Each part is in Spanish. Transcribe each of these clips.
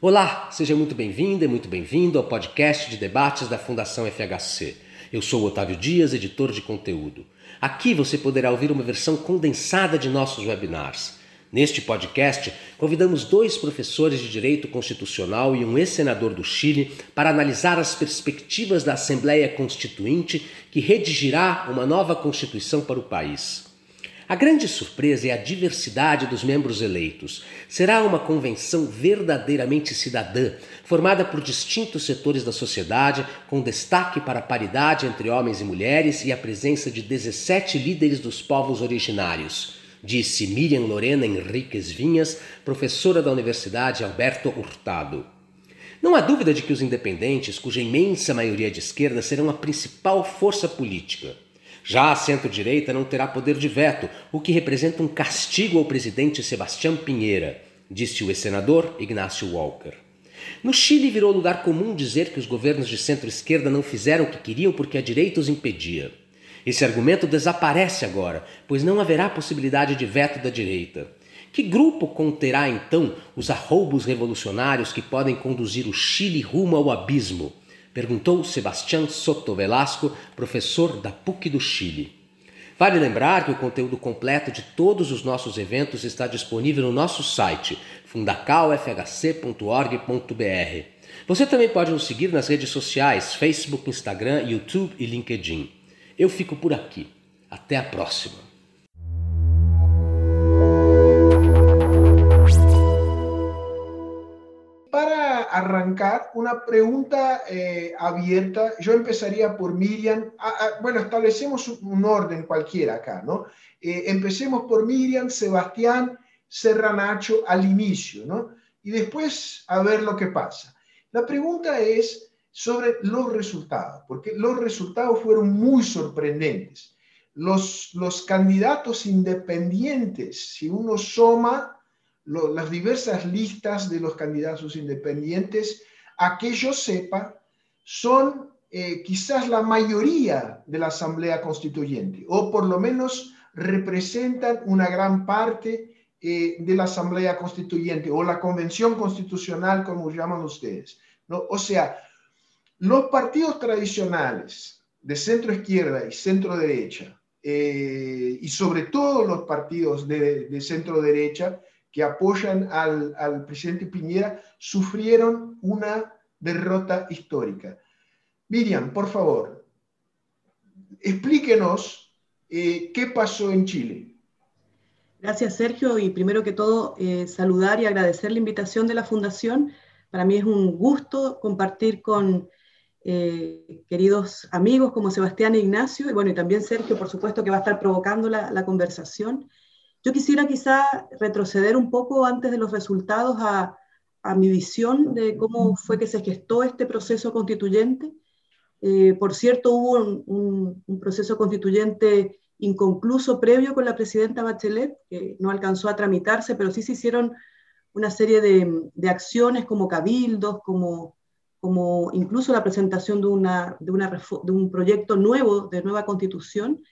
Olá, seja muito bem-vinda e muito bem-vindo ao podcast de debates da Fundação FHC. Eu sou Otávio Dias, editor de conteúdo. Aqui você poderá ouvir uma versão condensada de nossos webinars. Neste podcast, convidamos dois professores de Direito Constitucional e um ex-senador do Chile para analisar as perspectivas da Assembleia Constituinte que redigirá uma nova Constituição para o país. A grande surpresa é a diversidade dos membros eleitos. Será uma convenção verdadeiramente cidadã, formada por distintos setores da sociedade, com destaque para a paridade entre homens e mulheres e a presença de 17 líderes dos povos originários, disse Miriam Lorena Henriques Vinhas, professora da Universidade Alberto Hurtado. Não há dúvida de que os independentes, cuja imensa maioria é de esquerda, serão a principal força política. Já a centro-direita não terá poder de veto, o que representa um castigo ao presidente Sebastião Pinheira, disse o ex-senador Ignacio Walker. No Chile virou lugar comum dizer que os governos de centro-esquerda não fizeram o que queriam porque a direita os impedia. Esse argumento desaparece agora, pois não haverá possibilidade de veto da direita. Que grupo conterá então os arroubos revolucionários que podem conduzir o Chile rumo ao abismo? Perguntou Sebastián Soto Velasco, professor da PUC do Chile. Vale lembrar que o conteúdo completo de todos os nossos eventos está disponível no nosso site fundacalfhc.org.br. Você também pode nos seguir nas redes sociais Facebook, Instagram, YouTube e LinkedIn. Eu fico por aqui. Até a próxima! Arrancar una pregunta eh, abierta. Yo empezaría por Miriam. Ah, ah, bueno, establecemos un orden cualquiera acá, ¿no? Eh, empecemos por Miriam, Sebastián, Serranacho al inicio, ¿no? Y después a ver lo que pasa. La pregunta es sobre los resultados, porque los resultados fueron muy sorprendentes. Los, los candidatos independientes, si uno suma las diversas listas de los candidatos independientes, a que yo sepa, son eh, quizás la mayoría de la Asamblea Constituyente, o por lo menos representan una gran parte eh, de la Asamblea Constituyente, o la Convención Constitucional, como llaman ustedes. ¿no? O sea, los partidos tradicionales de centro izquierda y centro derecha, eh, y sobre todo los partidos de, de centro derecha, que apoyan al, presidente Piñera sufrieron una derrota histórica. Miriam, por favor, explíquenos eh, qué pasó en Chile. Gracias, Sergio. Y primero que todo, eh, saludar y agradecer la invitación de la Fundación. Para mí es un gusto compartir con eh, queridos amigos como Sebastián e Ignacio, y bueno, y también Sergio, por supuesto, que va a estar provocando la, la conversación. Yo quisiera quizá retroceder un poco antes de los resultados a, mi visión de cómo fue que se gestó este proceso constituyente. Eh, por cierto, hubo un, proceso constituyente inconcluso previo con la presidenta Bachelet, que no alcanzó a tramitarse, pero sí se hicieron una serie de, acciones como cabildos, como, como incluso la presentación de, una, de, una, de un proyecto nuevo de nueva constitución,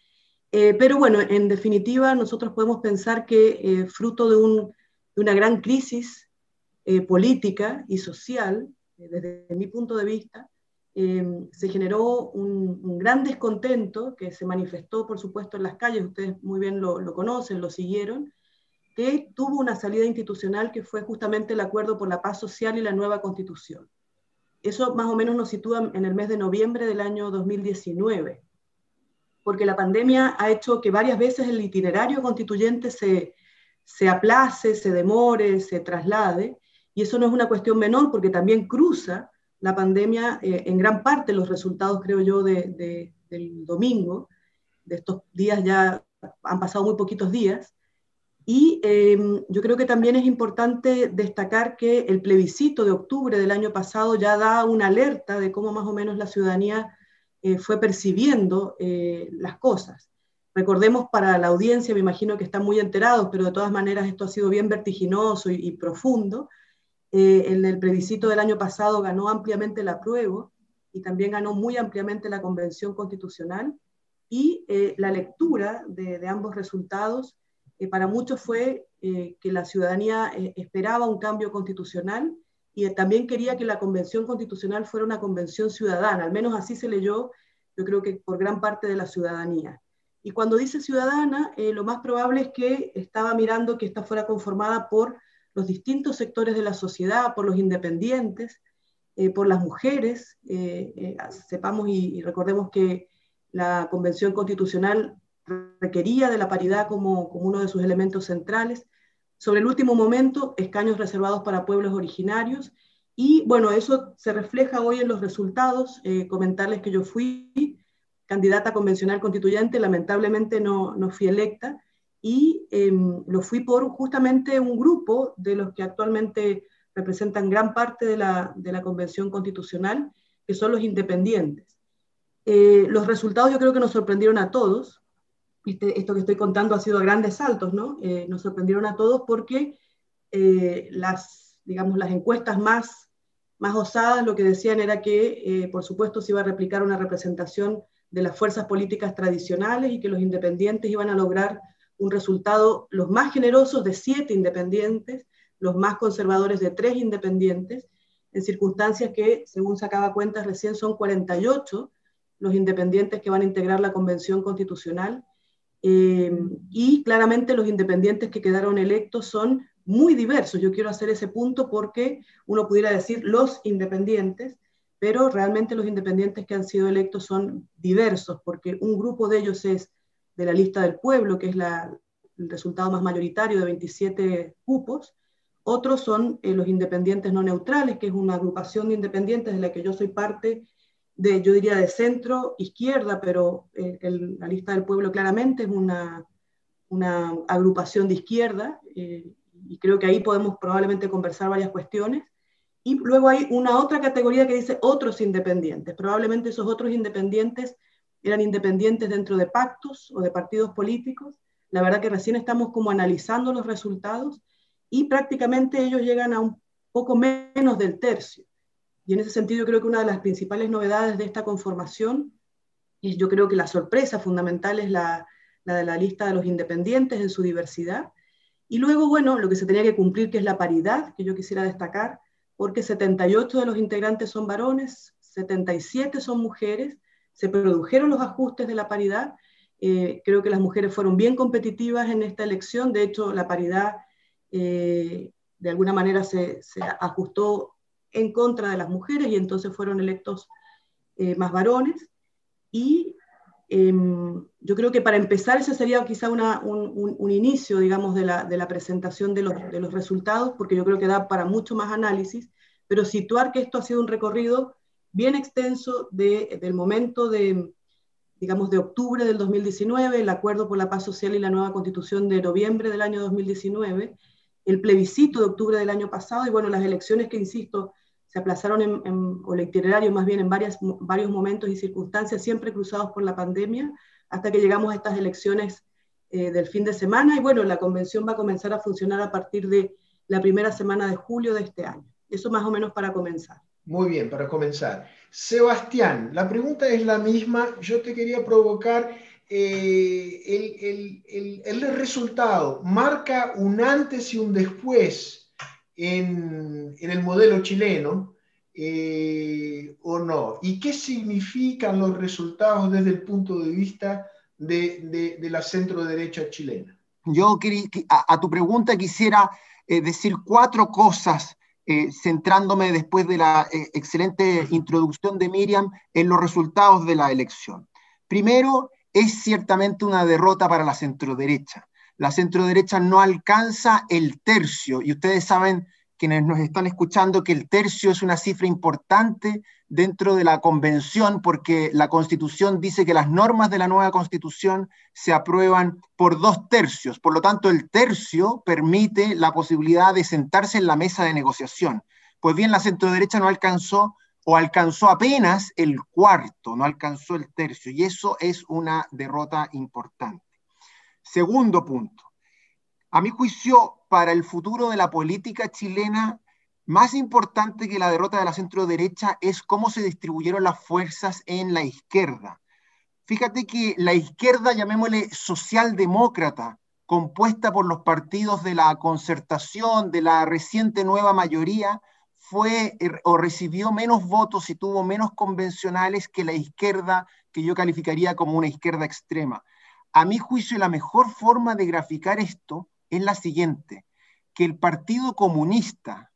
eh, pero bueno, en definitiva, nosotros podemos pensar que eh, fruto de, una gran crisis eh, política y social, desde mi punto de vista, se generó un, gran descontento que se manifestó, por supuesto, en las calles, ustedes muy bien lo, lo conocen, lo siguieron, que tuvo una salida institucional que fue justamente el acuerdo por la paz social y la nueva constitución. Eso más o menos nos sitúa en el mes de noviembre del año 2019 porque la pandemia ha hecho que varias veces el itinerario constituyente se, se aplace, se demore, se traslade, y eso no es una cuestión menor porque también cruza la pandemia eh, en gran parte los resultados, creo yo, de, del domingo, de estos días ya han pasado muy poquitos días, y em, yo creo que también es importante destacar que el plebiscito de octubre del año pasado ya da una alerta de cómo más o menos la ciudadanía eh, fue percibiendo eh, las cosas. Recordemos para la audiencia, me imagino que están muy enterados, pero de todas maneras esto ha sido bien vertiginoso y, profundo. Eh, en el plebiscito del año pasado ganó ampliamente el apruebo y también ganó muy ampliamente la Convención Constitucional y la lectura de, ambos resultados para muchos fue que la ciudadanía esperaba un cambio constitucional y también quería que la convención constitucional fuera una convención ciudadana, al menos así se leyó, yo creo que por gran parte de la ciudadanía. Y cuando dice ciudadana, eh, lo más probable es que estaba mirando que esta fuera conformada por los distintos sectores de la sociedad, por los independientes, eh, por las mujeres. Eh, sepamos y, recordemos que la Convención Constitucional requería de la paridad como, como uno de sus elementos centrales. Sobre el último momento, escaños reservados para pueblos originarios. Y bueno, eso se refleja hoy en los resultados. Eh, comentarles que yo fui candidata convencional constituyente, lamentablemente no, no fui electa, y em, lo fui por justamente un grupo de los que actualmente representan gran parte de la, de la convención constitucional, que son los independientes. Eh, los resultados yo creo que nos sorprendieron a todos, esto que estoy contando ha sido a grandes saltos, ¿no? Eh, nos sorprendieron a todos porque eh, las, digamos, las encuestas más, más osadas lo que decían era que, eh, por supuesto, se iba a replicar una representación de las fuerzas políticas tradicionales y que los independientes iban a lograr un resultado, los más generosos de siete independientes, los más conservadores de tres independientes, en circunstancias que, según sacaba cuentas recién, son 48 los independientes que van a integrar la Convención Constitucional eh, y claramente los independientes que quedaron electos son muy diversos. Yo quiero hacer ese punto porque uno pudiera decir los independientes, pero realmente los independientes que han sido electos son diversos, porque un grupo de ellos es de la lista del pueblo, que es la, el resultado más mayoritario de 27 cupos, otros son eh, los independientes no neutrales, que es una agrupación de independientes de la que yo soy parte de, yo diría, de centro izquierda, pero eh, la lista del pueblo claramente es una, una agrupación de izquierda, eh, y creo que ahí podemos probablemente conversar varias cuestiones. Y luego hay una otra categoría que dice otros independientes. Probablemente esos otros independientes eran independientes dentro de pactos o de partidos políticos. La verdad que recién estamos como analizando los resultados y prácticamente ellos llegan a un poco menos del tercio. Y en ese sentido creo que una de las principales novedades de esta conformación, y yo creo que la sorpresa fundamental es la, de la lista de los independientes en su diversidad. Y luego, bueno, lo que se tenía que cumplir, que es la paridad, que yo quisiera destacar, porque 78 de los integrantes son varones, 77 son mujeres, se produjeron los ajustes de la paridad. Eh, creo que las mujeres fueron bien competitivas en esta elección, de hecho la paridad eh, de alguna manera se, se ajustó en contra de las mujeres y entonces fueron electos eh, más varones. Y em, yo creo que para empezar ese sería quizá una, un, inicio, digamos, de la, de la presentación de los, de los, resultados, porque yo creo que da para mucho más análisis, pero situar que esto ha sido un recorrido bien extenso de, del momento de, digamos, de octubre del 2019, el acuerdo por la paz social y la nueva constitución de noviembre del año 2019, el plebiscito de octubre del año pasado y bueno, las elecciones que, insisto, se aplazaron en, el itinerario más bien en varias, varios momentos y circunstancias, siempre cruzados por la pandemia, hasta que llegamos a estas elecciones eh, del fin de semana y bueno, la convención va a comenzar a funcionar a partir de la primera semana de julio de este año. Eso más o menos para comenzar. Muy bien, para comenzar. Sebastián, la pregunta es la misma. Yo te quería provocar eh, el, el, resultado marca un antes y un después en, en el modelo chileno eh, o no? ¿Y qué significan los resultados desde el punto de vista de, de, la centro derecha chilena? Yo a, tu pregunta quisiera eh, decir cuatro cosas centrándome después de la excelente introducción de Miriam en los resultados de la elección. Primero, es ciertamente una derrota para la centroderecha. La centroderecha no alcanza el tercio, y ustedes saben, quienes nos están escuchando, que el tercio es una cifra importante dentro de la convención, porque la constitución dice que las normas de la nueva constitución se aprueban por dos tercios. Por lo tanto, el tercio permite la posibilidad de sentarse en la mesa de negociación. Pues bien, la centroderecha no alcanzó o alcanzó apenas el cuarto, no alcanzó el tercio, y eso es una derrota importante. Segundo punto, a mi juicio, para el futuro de la política chilena, más importante que la derrota de la centro derecha es cómo se distribuyeron las fuerzas en la izquierda. Fíjate que la izquierda, llamémosle socialdemócrata, compuesta por los partidos de la concertación, de la reciente nueva mayoría, fue er, o recibió menos votos y tuvo menos convencionales que la izquierda, que yo calificaría como una izquierda extrema. A mi juicio, la mejor forma de graficar esto es la siguiente, que el Partido Comunista,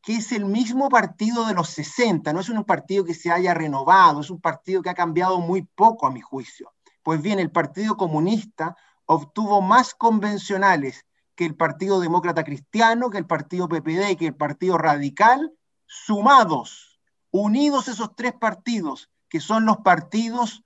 que es el mismo partido de los 60, no es un partido que se haya renovado, es un partido que ha cambiado muy poco a mi juicio. Pues bien, el Partido Comunista obtuvo más convencionales que el Partido Demócrata Cristiano, que el Partido PPD que el Partido Radical, sumados, unidos esos tres partidos, que son los partidos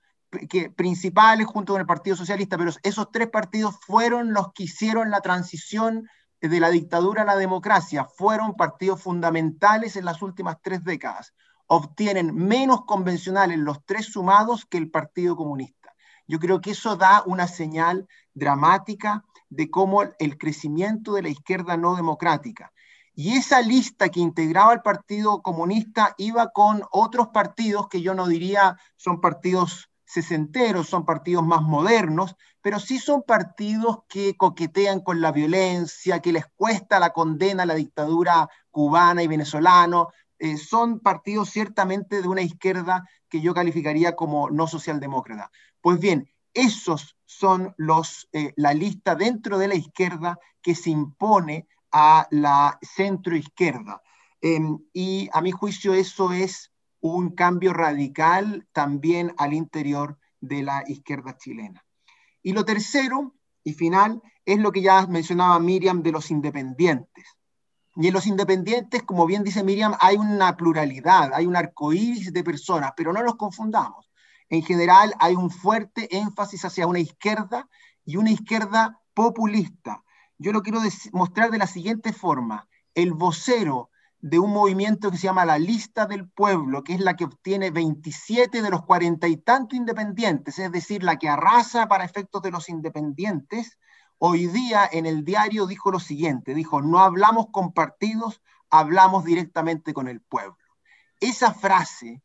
que, principales junto con el Partido Socialista, pero esos tres partidos fueron los que hicieron la transición de la dictadura a la democracia, fueron partidos fundamentales en las últimas tres décadas. Obtienen menos convencionales los tres sumados que el Partido Comunista. Yo creo que eso da una señal dramática de cómo el crecimiento de la izquierda no democrática. Y esa lista que integraba el Partido Comunista iba con otros partidos que yo no diría son partidos sesenteros, son partidos más modernos, pero sí son partidos que coquetean con la violencia, que les cuesta la condena a la dictadura cubana y venezolana. Eh, son partidos ciertamente de una izquierda que yo calificaría como no socialdemócrata. Pues bien, esos son los, eh, la lista dentro de la izquierda que se impone a la centroizquierda. Em, y a mi juicio eso es un cambio radical también al interior de la izquierda chilena. Y lo tercero y final es lo que ya mencionaba Miriam de los independientes. Y en los independientes, como bien dice Miriam, hay una pluralidad, hay un arcoíris de personas, pero no nos confundamos. En general hay un fuerte énfasis hacia una izquierda y una izquierda populista. Yo lo quiero mostrar de la siguiente forma. El vocero de un movimiento que se llama la Lista del Pueblo, que es la que obtiene 27 de los cuarenta y tantos independientes, es decir, la que arrasa para efectos de los independientes, hoy día en el diario dijo lo siguiente, dijo, no hablamos con partidos, hablamos directamente con el pueblo. Esa frase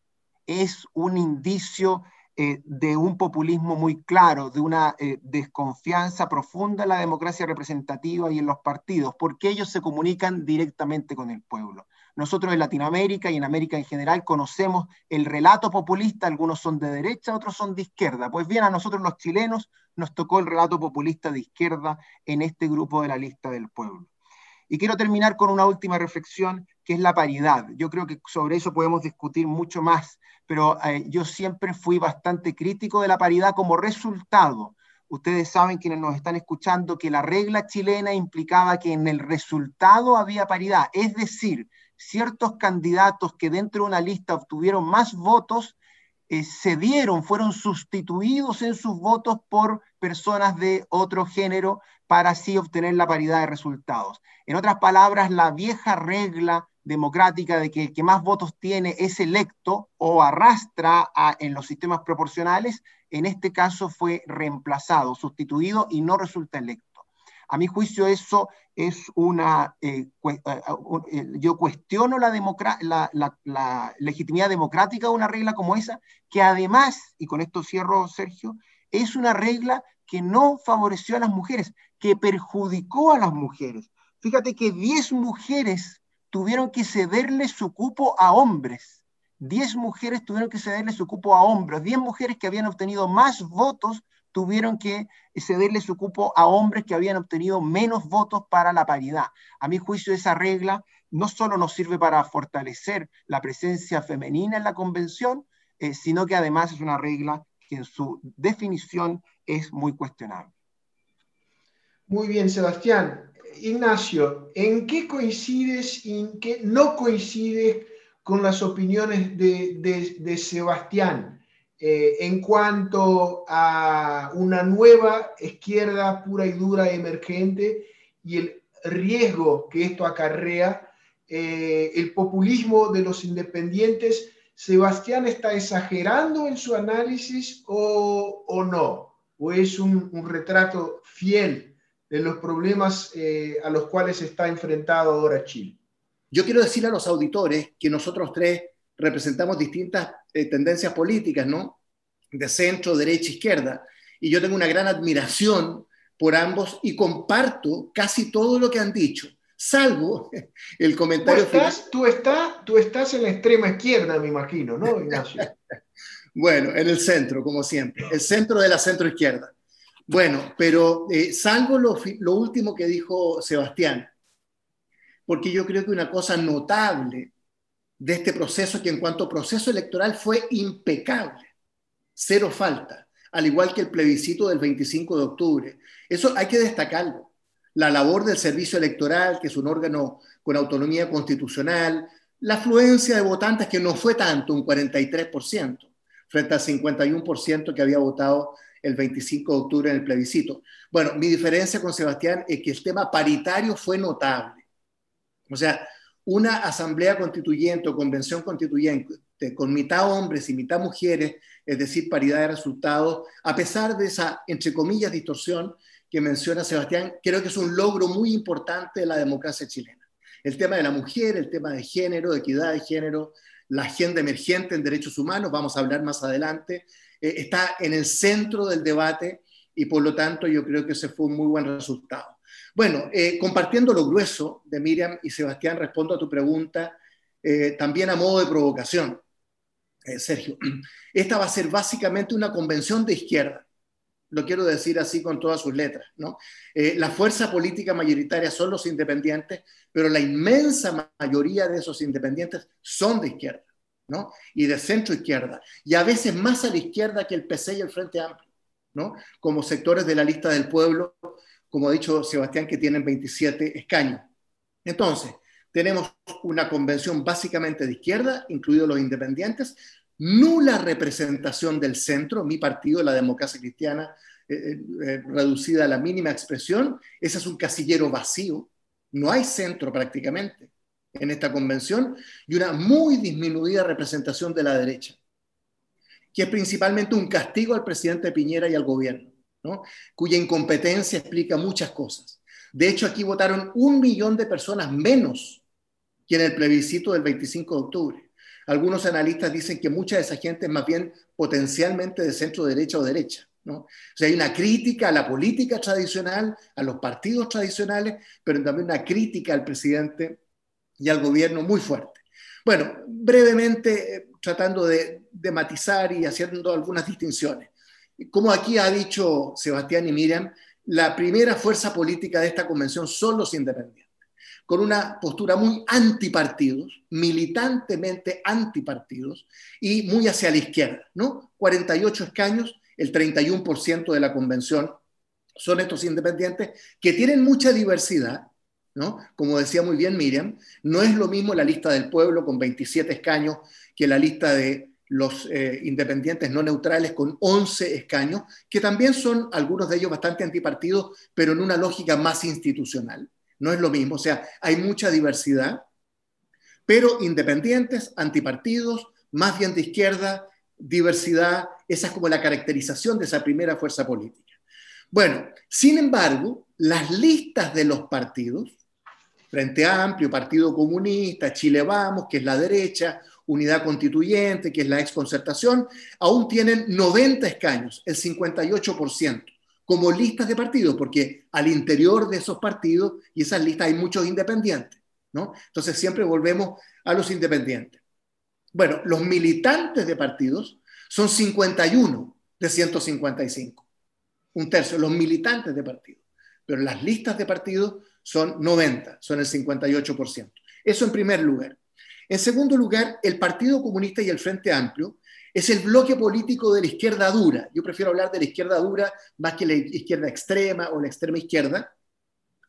es un indicio eh, de un populismo muy claro, de una eh, desconfianza profunda en la democracia representativa y en los partidos, porque ellos se comunican directamente con el pueblo. Nosotros en Latinoamérica y en América en general conocemos el relato populista, algunos son de derecha, otros son de izquierda. Pues bien, a nosotros los chilenos nos tocó el relato populista de izquierda en este grupo de la lista del pueblo. Y quiero terminar con una última reflexión, que es la paridad. Yo creo que sobre eso podemos discutir mucho más, pero eh, yo siempre fui bastante crítico de la paridad como resultado. Ustedes saben, quienes nos están escuchando, que la regla chilena implicaba que en el resultado había paridad, es decir, ciertos candidatos que dentro de una lista obtuvieron más votos, eh, se dieron, fueron sustituidos en sus votos por personas de otro género para así obtener la paridad de resultados. En otras palabras, la vieja regla democrática de que el que más votos tiene es electo o arrastra en los sistemas proporcionales, en este caso fue reemplazado, sustituido y no resulta electo. A mi juicio eso es una... Eh, eh, eh, yo cuestiono la, la, legitimidad democrática de una regla como esa, que además, y con esto cierro, Sergio, es una regla que no favoreció a las mujeres, que perjudicó a las mujeres. Fíjate que 10 mujeres tuvieron que cederle su cupo a hombres. 10 mujeres tuvieron que cederle su cupo a hombres. 10 mujeres que habían obtenido más votos tuvieron que cederle su cupo a hombres que habían obtenido menos votos para la paridad. A mi juicio, esa regla no solo nos sirve para fortalecer la presencia femenina en la convención, eh, sino que además es una regla que en su definición es muy cuestionable. Muy bien, Sebastián. Ignacio, ¿en qué coincides y en qué no coincides con las opiniones de Sebastián? Eh, en cuanto a una nueva izquierda pura y dura emergente y el riesgo que esto acarrea, eh, el populismo de los independientes, ¿Sebastián está exagerando en su análisis o, no? ¿O es un, retrato fiel de los problemas eh, a los cuales está enfrentado ahora Chile? Yo quiero decir a los auditores que nosotros tres representamos distintas eh, tendencias políticas, ¿no? De centro, derecha, izquierda. Y yo tengo una gran admiración por ambos y comparto casi todo lo que han dicho, salvo el comentario tú estás, Tú, estás, tú estás en la extrema izquierda, me imagino, ¿no, Ignacio? bueno, en el centro, como siempre, el centro de la centro izquierda. Bueno, pero eh, salvo lo, último que dijo Sebastián, porque yo creo que una cosa notable de este proceso, que en cuanto a proceso electoral fue impecable, cero falta, al igual que el plebiscito del 25 de octubre. Eso hay que destacarlo. La labor del servicio electoral, que es un órgano con autonomía constitucional, la afluencia de votantes, que no fue tanto, un 43%, frente al 51% que había votado el 25 de octubre en el plebiscito. Bueno, mi diferencia con Sebastián es que el tema paritario fue notable. O sea, una asamblea constituyente o convención constituyente con mitad hombres y mitad mujeres, es decir, paridad de resultados, a pesar de esa, entre comillas, distorsión que menciona Sebastián, creo que es un logro muy importante de la democracia chilena. El tema de la mujer, el tema de género, de equidad de género, la agenda emergente en derechos humanos, vamos a hablar más adelante, eh, está en el centro del debate y por lo tanto yo creo que ese fue un muy buen resultado. Bueno, eh, compartiendo lo grueso de Miriam y Sebastián, respondo a tu pregunta eh, también a modo de provocación. Sergio, esta va a ser básicamente una convención de izquierda. Lo quiero decir así con todas sus letras. ¿no? la fuerza política mayoritaria son los independientes, pero la inmensa mayoría de esos independientes son de izquierda. ¿No? y de centro izquierda, y a veces más a la izquierda que el PC y el Frente Amplio, ¿no? como sectores de la lista del pueblo como ha dicho Sebastián, que tienen 27 escaños. Entonces, tenemos una convención básicamente de izquierda, incluidos los independientes, nula representación del centro, mi partido, la democracia cristiana, eh, eh, eh, reducida a la mínima expresión, ese es un casillero vacío, no hay centro prácticamente en esta convención, y una muy disminuida representación de la derecha, que es principalmente un castigo al presidente Piñera y al gobierno cuya incompetencia explica muchas cosas. De hecho, aquí votaron un millón de personas menos que en el plebiscito del 25 de octubre. Algunos analistas dicen que mucha de esa gente es más bien potencialmente de centro derecha o derecha. ¿no? O sea, hay una crítica a la política tradicional, a los partidos tradicionales, pero también una crítica al presidente y al gobierno muy fuerte. Bueno, brevemente, eh, tratando de matizar y haciendo algunas distinciones como aquí ha dicho Sebastián y Miriam, la primera fuerza política de esta convención son los independientes, con una postura muy antipartidos, militantemente antipartidos y muy hacia la izquierda, ¿no? 48 escaños, el 31% de la convención son estos independientes que tienen mucha diversidad, ¿no? Como decía muy bien Miriam, no es lo mismo la lista del pueblo con 27 escaños que la lista de los eh, independientes no neutrales con 11 escaños, que también son algunos de ellos bastante antipartidos, pero en una lógica más institucional. No es lo mismo, o sea, hay mucha diversidad, pero independientes, antipartidos, más bien de izquierda, diversidad, esa es como la caracterización de esa primera fuerza política. Bueno, sin embargo, las listas de los partidos, Frente Amplio, Partido Comunista, Chile Vamos, que es la derecha, unidad constituyente, que es la exconcertación, aún tienen 90 escaños, el 58%, como listas de partidos, porque al interior de esos partidos y esas listas hay muchos independientes, ¿no? Entonces siempre volvemos a los independientes. Bueno, los militantes de partidos son 51 de 155, un tercio, los militantes de partidos, pero las listas de partidos son 90, son el 58%. Eso en primer lugar. En segundo lugar, el Partido Comunista y el Frente Amplio es el bloque político de la izquierda dura. Yo prefiero hablar de la izquierda dura más que la izquierda extrema o la extrema izquierda.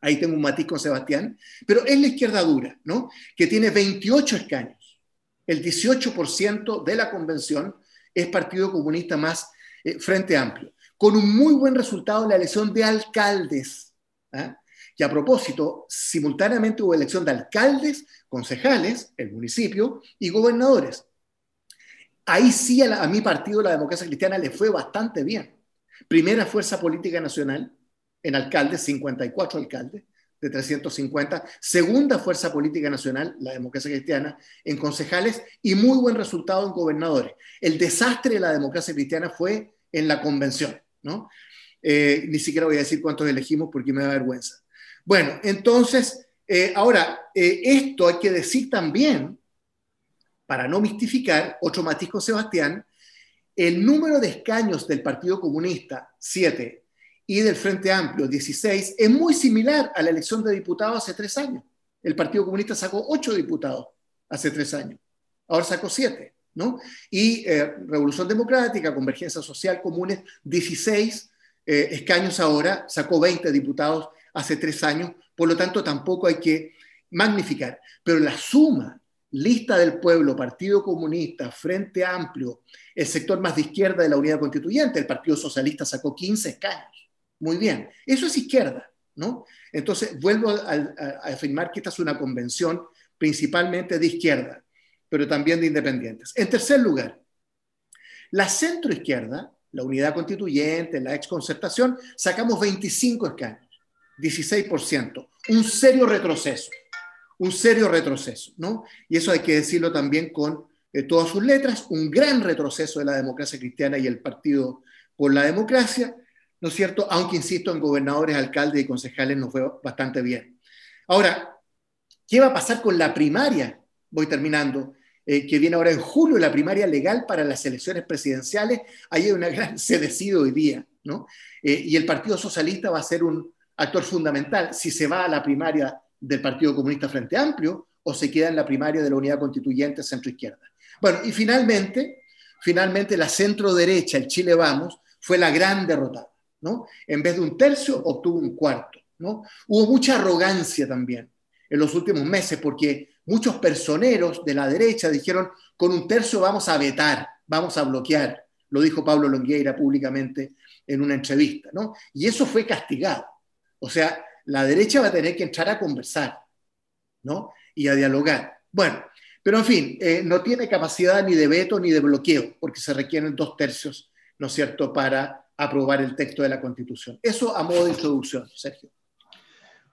Ahí tengo un matiz con Sebastián. Pero es la izquierda dura, ¿no? Que tiene 28 escaños. El 18% de la convención es Partido Comunista más eh, Frente Amplio. Con un muy buen resultado en la elección de alcaldes. ¿ah? Que a propósito, simultáneamente hubo elección de alcaldes, concejales, el municipio, y gobernadores. Ahí sí a, mi partido, la democracia cristiana, le fue bastante bien. Primera fuerza política nacional en alcaldes, 54 alcaldes de 350. Segunda fuerza política nacional, la democracia cristiana, en concejales y muy buen resultado en gobernadores. El desastre de la democracia cristiana fue en la convención, ¿no? Eh, ni siquiera voy a decir cuántos elegimos porque me da vergüenza. Bueno, entonces, Eh, ahora, eh, esto hay que decir también, para no mistificar, otro matiz con Sebastián, el número de escaños del Partido Comunista, 7, y del Frente Amplio, 16, es muy similar a la elección de diputados hace tres años. El Partido Comunista sacó 8 diputados hace tres años, ahora sacó 7, ¿no? Y eh, Revolución Democrática, Convergencia Social Comunes, 16 escaños ahora, sacó 20 diputados hace tres años, por lo tanto tampoco hay que magnificar. Pero la suma, lista del pueblo, Partido Comunista, Frente Amplio, el sector más de izquierda de la unidad constituyente, el Partido Socialista sacó 15 escaños. Muy bien, eso es izquierda, ¿no? Entonces, vuelvo a, afirmar que esta es una convención principalmente de izquierda, pero también de independientes. En tercer lugar, la centroizquierda, la unidad constituyente, la exconcertación, sacamos 25 escaños. 16%. Un serio retroceso, un serio retroceso, ¿no? Y eso hay que decirlo también con eh, todas sus letras, un gran retroceso de la democracia cristiana y el Partido por la Democracia, ¿no es cierto? Aunque, insisto, en gobernadores, alcaldes y concejales nos fue bastante bien. Ahora, ¿qué va a pasar con la primaria? Voy terminando. Eh, que viene ahora en julio, la primaria legal para las elecciones presidenciales. Ahí hay una gran, se decide hoy día, ¿no? Eh, y el Partido Socialista va a ser un, actor fundamental si se va a la primaria del Partido Comunista Frente Amplio o se queda en la primaria de la Unidad Constituyente centro-izquierda. Bueno, y finalmente, finalmente la centro-derecha, el Chile Vamos, fue la gran derrotada. ¿no? En vez de un tercio, obtuvo un cuarto. ¿no? Hubo mucha arrogancia también en los últimos meses porque muchos personeros de la derecha dijeron, con un tercio vamos a vetar, vamos a bloquear. Lo dijo Pablo Longueira públicamente en una entrevista. ¿no? Y eso fue castigado. O sea, la derecha va a tener que entrar a conversar, ¿no? Y a dialogar. Bueno, pero en fin, eh, no tiene capacidad ni de veto ni de bloqueo, porque se requieren dos tercios, ¿no es cierto?, para aprobar el texto de la Constitución. Eso a modo de introducción, Sergio.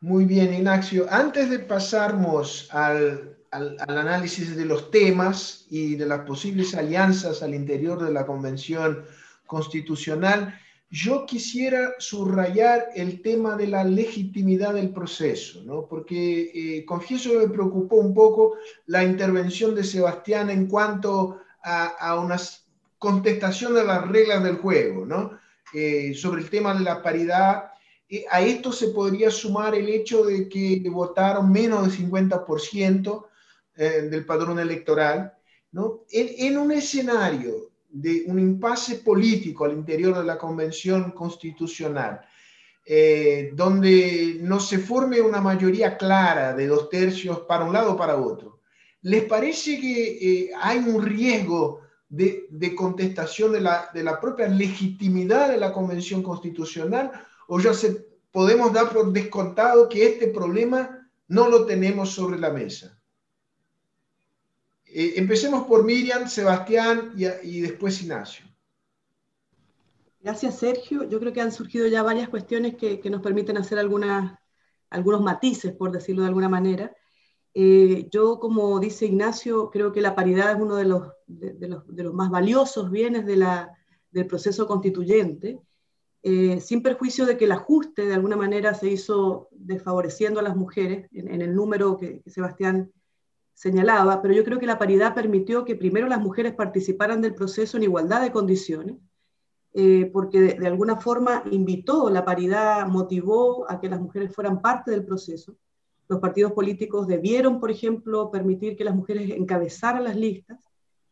Muy bien, Ignacio. Antes de pasarnos al, al, análisis de los temas y de las posibles alianzas al interior de la Convención Constitucional, yo quisiera subrayar el tema de la legitimidad del proceso, ¿no? porque eh, confieso que me preocupó un poco la intervención de Sebastián en cuanto a, una contestación de las reglas del juego, ¿no? Eh, sobre el tema de la paridad. Eh, a esto se podría sumar el hecho de que votaron menos del 50% del padrón electoral. ¿no? En un escenario de un impasse político al interior de la Convención Constitucional, eh, donde no se forme una mayoría clara de dos tercios para un lado o para otro. ¿Les parece que eh, hay un riesgo de, contestación de la, de la, propia legitimidad de la Convención Constitucional o ya se, podemos dar por descontado que este problema no lo tenemos sobre la mesa? Eh, empecemos por Miriam, Sebastián y, después Ignacio. Gracias, Sergio. Yo creo que han surgido ya varias cuestiones que, nos permiten hacer algunas, algunos matices, por decirlo de alguna manera. Eh, yo, como dice Ignacio, creo que la paridad es uno de los, más valiosos bienes del proceso constituyente, eh, sin perjuicio de que el ajuste de alguna manera se hizo desfavoreciendo a las mujeres en, el número que, que Sebastián señalaba, pero yo creo que la paridad permitió que primero las mujeres participaran del proceso en igualdad de condiciones, eh, porque de, alguna forma invitó, la paridad motivó a que las mujeres fueran parte del proceso. Los partidos políticos debieron, por ejemplo, permitir que las mujeres encabezaran las listas,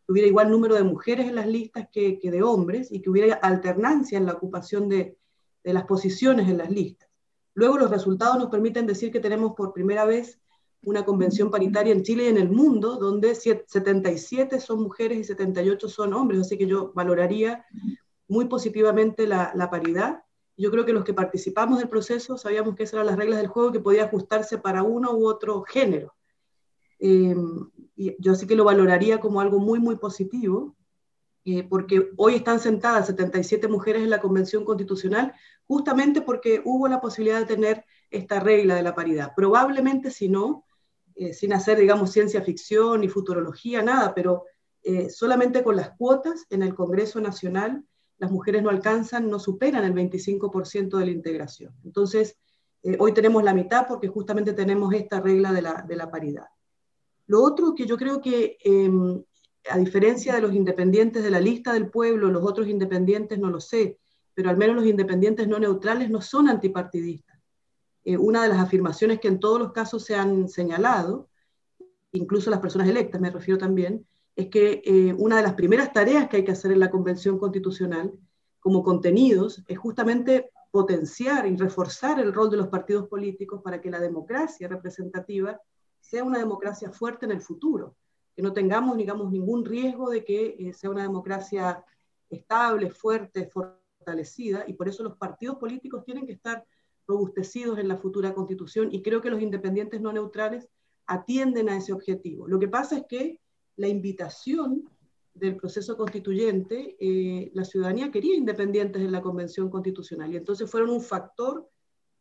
que hubiera igual número de mujeres en las listas que, de hombres y que hubiera alternancia en la ocupación de, de las posiciones en las listas. Luego los resultados nos permiten decir que tenemos por primera vez una convención paritaria en Chile y en el mundo, donde 77 son mujeres y 78 son hombres, así que yo valoraría muy positivamente la, paridad. Yo creo que los que participamos del proceso sabíamos que esas eran las reglas del juego, que podía ajustarse para uno u otro género. Eh, y yo sí que lo valoraría como algo muy, muy positivo, eh, porque hoy están sentadas 77 mujeres en la Convención Constitucional, justamente porque hubo la posibilidad de tener esta regla de la paridad. Probablemente si no, eh, sin hacer, digamos, ciencia ficción ni futurología, nada, pero eh, solamente con las cuotas en el Congreso Nacional las mujeres no alcanzan, no superan el 25% de la integración. Entonces, Eh, hoy tenemos la mitad porque justamente tenemos esta regla de la, de la paridad. Lo otro que yo creo que, em, a diferencia de los independientes de la lista del pueblo, los otros independientes no lo sé, pero al menos los independientes no neutrales no son antipartidistas. Eh, una de las afirmaciones que en todos los casos se han señalado, incluso las personas electas me refiero también, es que eh, una de las primeras tareas que hay que hacer en la Convención Constitucional como contenidos es justamente potenciar y reforzar el rol de los partidos políticos para que la democracia representativa sea una democracia fuerte en el futuro, que no tengamos, digamos, ningún riesgo de que eh, sea una democracia estable, fuerte, fortalecida, y por eso los partidos políticos tienen que estar robustecidos en la futura constitución, y creo que los independientes no neutrales atienden a ese objetivo. Lo que pasa es que la invitación del proceso constituyente, eh, la ciudadanía quería independientes en la Convención Constitucional y entonces fueron un factor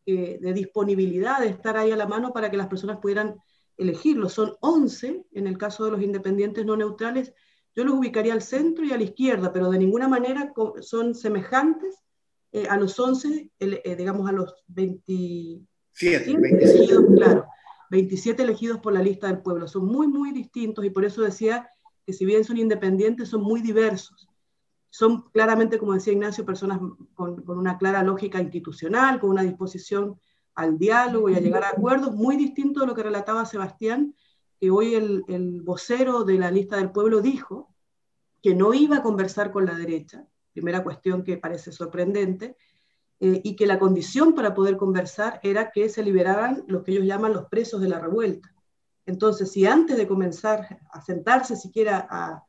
eh, de disponibilidad de estar ahí a la mano para que las personas pudieran elegirlo. Son 11 en el caso de los independientes no neutrales. Yo los ubicaría al centro y a la izquierda, pero de ninguna manera son semejantes eh, a los 11, digamos a los 27 elegidos, claro, 27 elegidos por la lista del pueblo. Son muy, muy distintos y por eso decía que si bien son independientes, son muy diversos. Son claramente, como decía Ignacio, personas con, una clara lógica institucional, con una disposición al diálogo y a llegar a acuerdos, muy distinto de lo que relataba Sebastián, que hoy el, el vocero de la lista del pueblo dijo que no iba a conversar con la derecha, primera cuestión que parece sorprendente, eh, y que la condición para poder conversar era que se liberaran los que ellos llaman los presos de la revuelta. Entonces, si antes de comenzar a sentarse siquiera a,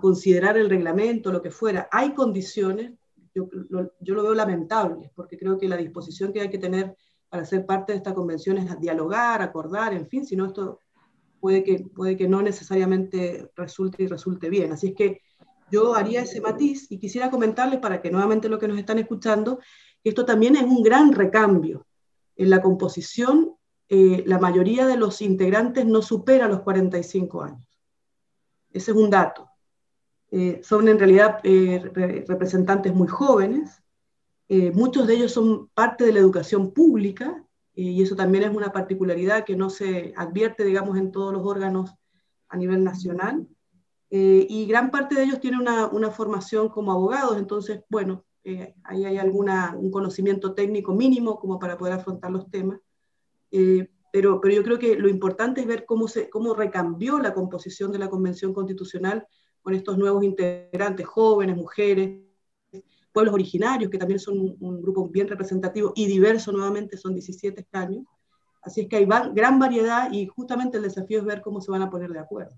considerar el reglamento, lo que fuera, hay condiciones, yo lo, veo lamentable, porque creo que la disposición que hay que tener para ser parte de esta convención es dialogar, acordar, en fin, si no esto puede que, puede que no necesariamente resulte y resulte bien. Así es que yo haría ese matiz y quisiera comentarles para que nuevamente lo que nos están escuchando, esto también es un gran recambio en la composición eh, la mayoría de los integrantes no supera los 45 años. Ese es un dato. Eh, son en realidad eh, representantes muy jóvenes, muchos de ellos son parte de la educación pública, y eso también es una particularidad que no se advierte, digamos, en todos los órganos a nivel nacional. Y gran parte de ellos tienen una, una formación como abogados, entonces, bueno, ahí hay alguna, un conocimiento técnico mínimo como para poder afrontar los temas. Eh, pero, pero yo creo que lo importante es ver cómo, se, cómo recambió la composición de la Convención Constitucional con estos nuevos integrantes, jóvenes, mujeres, pueblos originarios, que también son un, grupo bien representativo y diverso nuevamente, son 17 escaños. Así es que hay gran variedad y justamente el desafío es ver cómo se van a poner de acuerdo.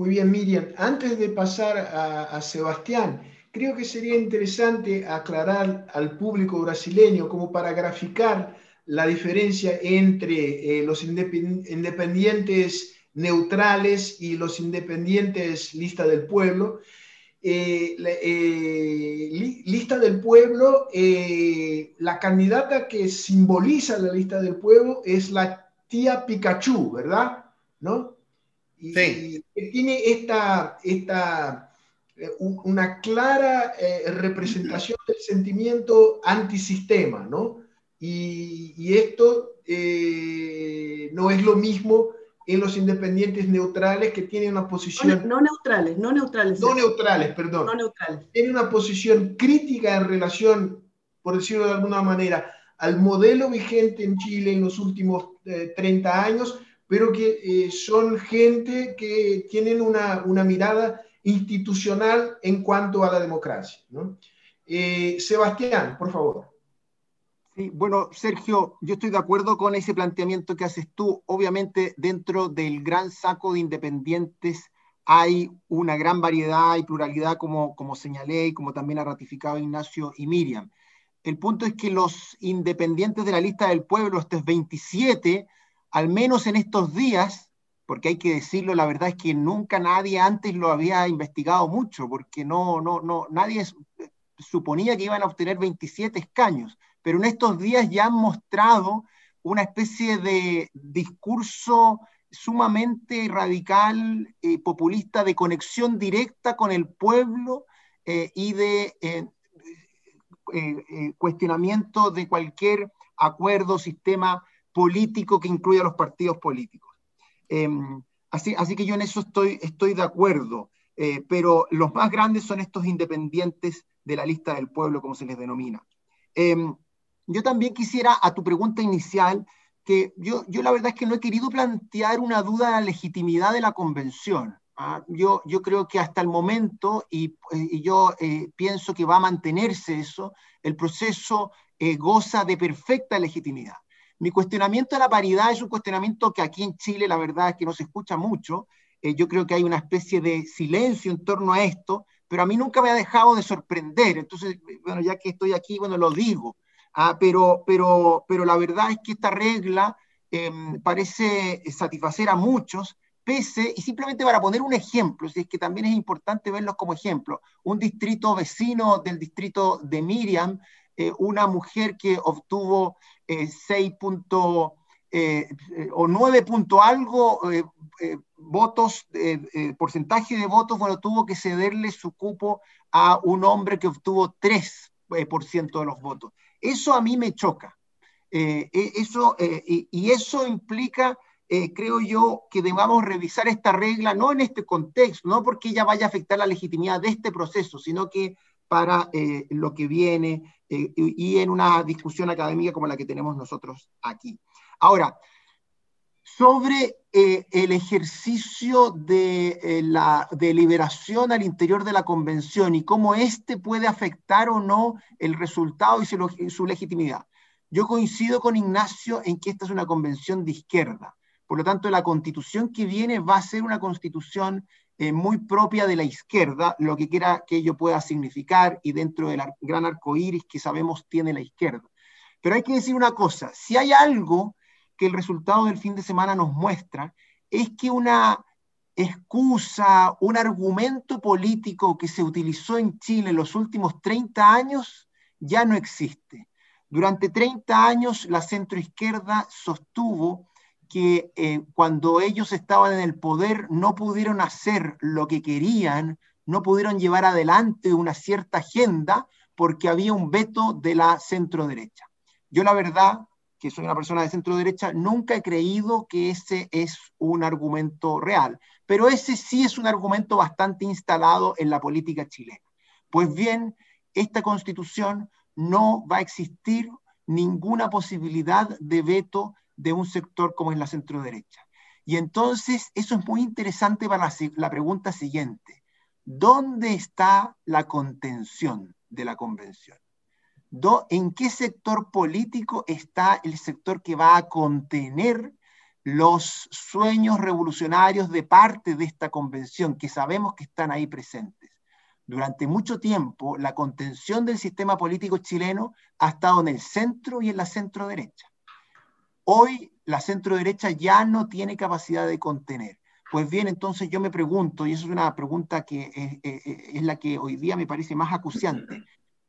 Muy bien, Miriam. Antes de pasar a, Sebastián, creo que sería interesante aclarar al público brasileño, como para graficar la diferencia entre eh, los independientes neutrales y los independientes lista del pueblo. Eh, eh, lista del pueblo, la candidata que simboliza la lista del pueblo es la tía Pikachu, ¿verdad? ¿No? Y, sí. tiene esta, esta una clara representación del sentimiento antisistema, ¿no? Y, esto eh, no es lo mismo en los independientes neutrales que tienen una posición... No, neutrales, no neutrales. No neutrales, perdón. No neutrales. Tienen una posición crítica en relación, por decirlo de alguna manera, al modelo vigente en Chile en los últimos 30 eh, años, pero que eh, son gente que tienen una, una, mirada institucional en cuanto a la democracia. ¿no? Sebastián, por favor bueno, Sergio, yo estoy de acuerdo con ese planteamiento que haces tú. Obviamente, dentro del gran saco de independientes hay una gran variedad y pluralidad, como, como señalé y como también ha ratificado Ignacio y Miriam. El punto es que los independientes de la lista del pueblo, estos 27, al menos en estos días, porque hay que decirlo, la verdad es que nunca nadie antes lo había investigado mucho, porque no, no, no, nadie suponía que iban a obtener 27 escaños pero en estos días ya han mostrado una especie de discurso sumamente radical, y eh, populista, de conexión directa con el pueblo eh, y de eh, cuestionamiento de cualquier acuerdo, sistema político que incluya a los partidos políticos. Em, así, así que yo en eso estoy, estoy de acuerdo, eh, pero los más grandes son estos independientes de la lista del pueblo, como se les denomina. Em, yo también quisiera, a tu pregunta inicial, que yo, yo la verdad es que no he querido plantear una duda de la legitimidad de la convención. ¿ah? Yo, yo creo que hasta el momento, y, yo eh, pienso que va a mantenerse eso, el proceso eh, goza de perfecta legitimidad. Mi cuestionamiento a la paridad es un cuestionamiento que aquí en Chile la verdad es que no se escucha mucho. Eh, yo creo que hay una especie de silencio en torno a esto, pero a mí nunca me ha dejado de sorprender. Entonces, bueno, ya que estoy aquí, bueno, lo digo. Ah, pero, pero, pero la verdad es que esta regla em, parece satisfacer a muchos, pese, y simplemente para poner un ejemplo, es que también es importante verlos como ejemplo, un distrito vecino del distrito de Miriam, eh, una mujer que obtuvo 6 eh, eh, o 9 punto algo votos, porcentaje de votos, bueno, tuvo que cederle su cupo a un hombre que obtuvo 3% de los votos. Eso a mí me choca. Eh, e, eso, eh, y, eso implica, eh, creo yo, que debamos revisar esta regla, no en este contexto, no porque ella vaya a afectar la legitimidad de este proceso, sino que para lo que viene y en una discusión académica como la que tenemos nosotros aquí. Ahora, sobre el ejercicio de la deliberación al interior de la convención y cómo éste puede afectar o no el resultado y su, legitimidad. Yo coincido con Ignacio en que esta es una convención de izquierda. Por lo tanto, la constitución que viene va a ser una constitución eh, muy propia de la izquierda, lo que quiera que ello pueda significar y dentro del gran arco iris que sabemos tiene la izquierda. Pero hay que decir una cosa: si hay algo que el resultado del fin de semana nos muestra es que una excusa, un argumento político que se utilizó en Chile en los últimos 30 años ya no existe. Durante 30 años la centroizquierda sostuvo que eh, cuando ellos estaban en el poder no pudieron hacer lo que querían, no pudieron llevar adelante una cierta agenda porque había un veto de la centroderecha. Yo la verdad que soy una persona de centro derecha, nunca he creído que ese es un argumento real, pero ese sí es un argumento bastante instalado en la política chilena. Pues bien, esta constitución no va a existir ninguna posibilidad de veto de un sector como es la centro derecha. Y entonces eso es muy interesante para la, la pregunta siguiente. ¿Dónde está la contención de la convención? ¿en qué sector político está el sector que va a contener los sueños revolucionarios de parte de esta convención, que sabemos que están ahí presentes? Durante mucho tiempo, la contención del sistema político chileno ha estado en el centro y en la centro derecha. Hoy la centro derecha ya no tiene capacidad de contener. Pues bien, entonces yo me pregunto, y eso es una pregunta que es, es la que hoy día me parece más acuciante,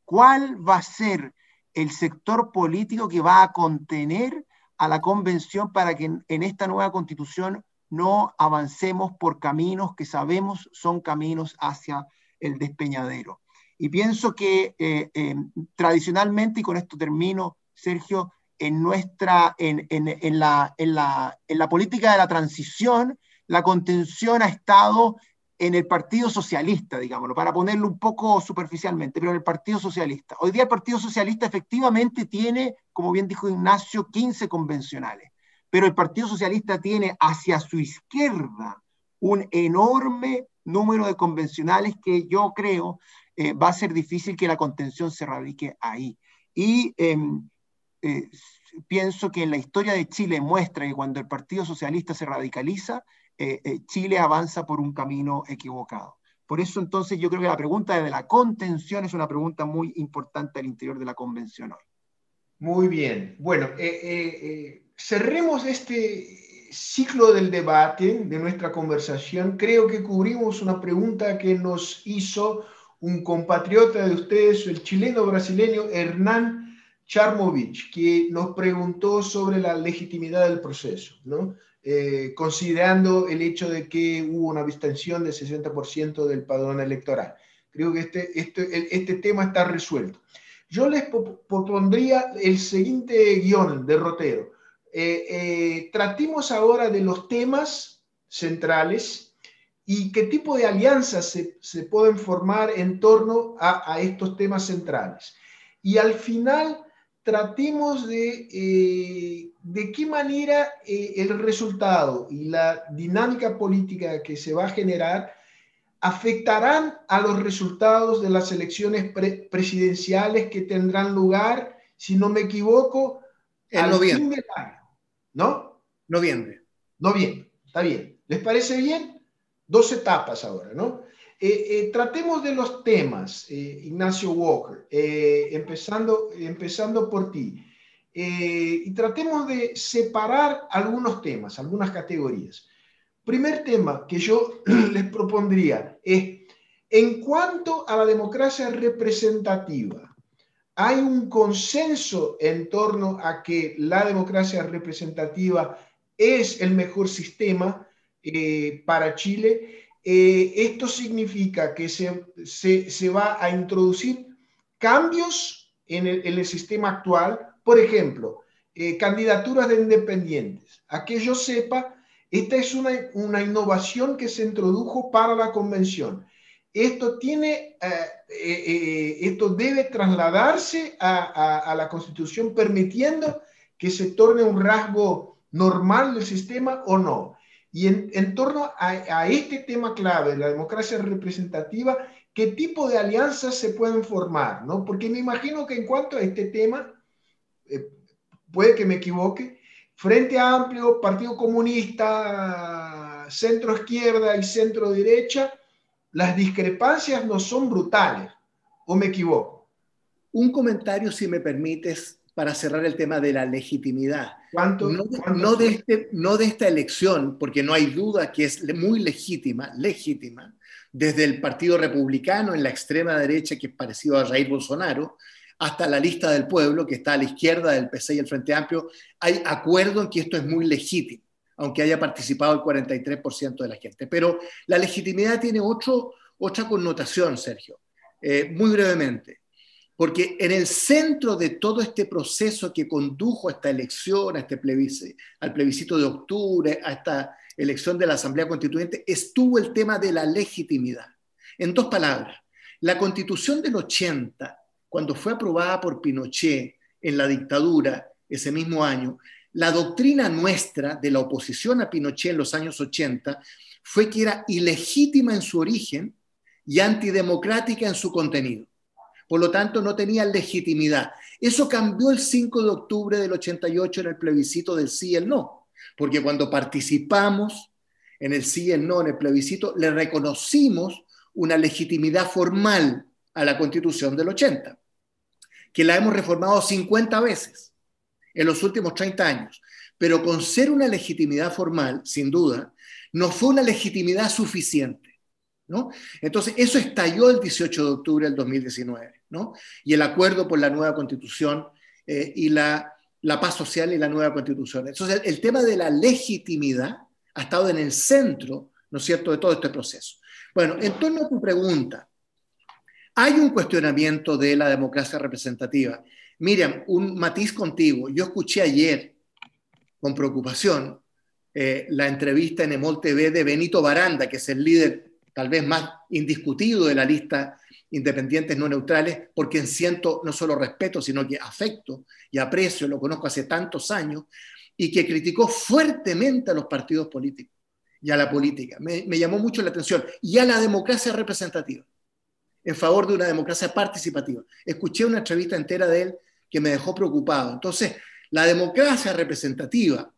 cuál va a ser el sector político que va a contener a la convención para que en, esta nueva constitución no avancemos por caminos que sabemos son caminos hacia el despeñadero. Y pienso que eh, eh, tradicionalmente, y con esto termino, Sergio, en, nuestra, en, la, en, la, en la política de la transición, la contención ha estado en el Partido Socialista, digámoslo, para ponerlo un poco superficialmente, pero en el Partido Socialista. Hoy día el Partido Socialista efectivamente tiene, como bien dijo Ignacio, 15 convencionales, pero el Partido Socialista tiene hacia su izquierda un enorme número de convencionales que yo creo eh, va a ser difícil que la contención se radique ahí. Y em, eh, pienso que en la historia de Chile muestra que cuando el Partido Socialista se radicaliza, eh, eh, Chile avanza por un camino equivocado. Por eso entonces yo creo que la pregunta de la contención es una pregunta muy importante al interior de la convención hoy. Muy bien. Bueno, eh, cerremos este ciclo del debate, de nuestra conversación. Creo que cubrimos una pregunta que nos hizo un compatriota de ustedes, el chileno brasileño Hernán Charmovich, que nos preguntó sobre la legitimidad del proceso, ¿no? Eh, considerando el hecho de que hubo una abstención del 60% del padrón electoral. Creo que este, este, este tema está resuelto. yo les propondría el siguiente guion derrotero. Eh, eh, tratemos ahora de los temas centrales y qué tipo de alianzas se, pueden formar en torno a, estos temas centrales. Y al final tratemos de eh, de qué manera el resultado y la dinámica política que se va a generar afectarán a los resultados de las elecciones presidenciales que tendrán lugar, si no me equivoco, en noviembre. ¿No? Noviembre. Noviembre, está bien. ¿Les parece bien? Dos etapas ahora, ¿no? Eh, eh, tratemos de los temas, eh, Ignacio Walker, empezando, empezando por ti. y tratemos de separar algunos temas, algunas categorías. Primer tema que yo les propondría es, en cuanto a la democracia representativa, hay un consenso en torno a que la democracia representativa es el mejor sistema para Chile. Eh, esto significa que se, se, va a introducir cambios en el, sistema actual, por ejemplo, eh, candidaturas de independientes. A que yo sepa, esta es una, una innovación que se introdujo para la convención. Esto, tiene, eh, eh, eh, esto debe trasladarse a, a, la constitución permitiendo que se torne un rasgo normal del sistema o no. Y en, en torno a, a, este tema clave, la democracia representativa, ¿qué tipo de alianzas se pueden formar? ¿no? Porque me imagino que en cuanto a este tema, puede que me equivoque, Frente Amplio, Partido Comunista, centro izquierda y centro derecha, las discrepancias no son brutales, ¿o me equivoco? Un comentario, si me permites, para cerrar el tema de la legitimidad. ¿Cuánto, no, de, este, no de esta elección, porque no hay duda que es muy legítima, legítima, desde el Partido Republicano en la extrema derecha, que es parecido a Jair Bolsonaro, hasta la lista del pueblo, que está a la izquierda del PC y el Frente Amplio, hay acuerdo en que esto es muy legítimo, aunque haya participado el 43% de la gente. Pero la legitimidad tiene otro, otra connotación, Sergio, eh, muy brevemente, porque en el centro de todo este proceso que condujo a esta elección, a este plebiscito, al plebiscito de octubre, a esta elección de la Asamblea Constituyente, estuvo el tema de la legitimidad. En dos palabras, la Constitución del 80 cuando fue aprobada por Pinochet en la dictadura ese mismo año, la doctrina nuestra de la oposición a Pinochet en los años 80 fue que era ilegítima en su origen y antidemocrática en su contenido. Por lo tanto, no tenía legitimidad. Eso cambió el 5 de octubre del 88 en el plebiscito del sí y el no, porque cuando participamos en el sí y el no, en el plebiscito, le reconocimos una legitimidad formal a la constitución del 80 que la hemos reformado 50 veces en los últimos 30 años, pero con ser una legitimidad formal, sin duda, no fue una legitimidad suficiente. ¿no? Entonces, eso estalló el 18 de octubre del 2019, ¿no? y el acuerdo por la nueva constitución eh, y la, la, paz social y la nueva constitución. Entonces, el, tema de la legitimidad ha estado en el centro, ¿no es cierto?, de todo este proceso. Bueno, en torno a tu pregunta, hay un cuestionamiento de la democracia representativa. Miriam, un matiz contigo. Yo escuché ayer con preocupación eh, la entrevista en Emol TV de Benito Baranda, que es el líder tal vez más indiscutido de la lista independientes no neutrales, porque siento no solo respeto, sino que afecto y aprecio, lo conozco hace tantos años, y que criticó fuertemente a los partidos políticos y a la política. me llamó mucho la atención y a la democracia representativa en favor de una democracia participativa. Escuché una entrevista entera de él que me dejó preocupado. Entonces, la democracia representativa,